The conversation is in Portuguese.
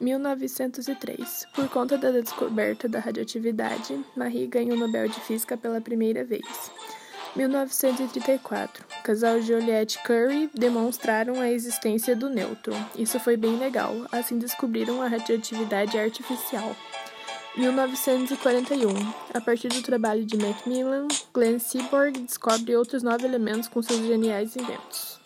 1903. Por conta da descoberta da radioatividade, Marie ganhou o Nobel de Física pela primeira vez. 1934. O casal Joliet Curry demonstraram a existência do nêutron. Isso foi bem legal. Assim descobriram a radioatividade artificial. 1941. A partir do trabalho de Macmillan, Glenn Seaborg descobre outros nove elementos com seus geniais inventos.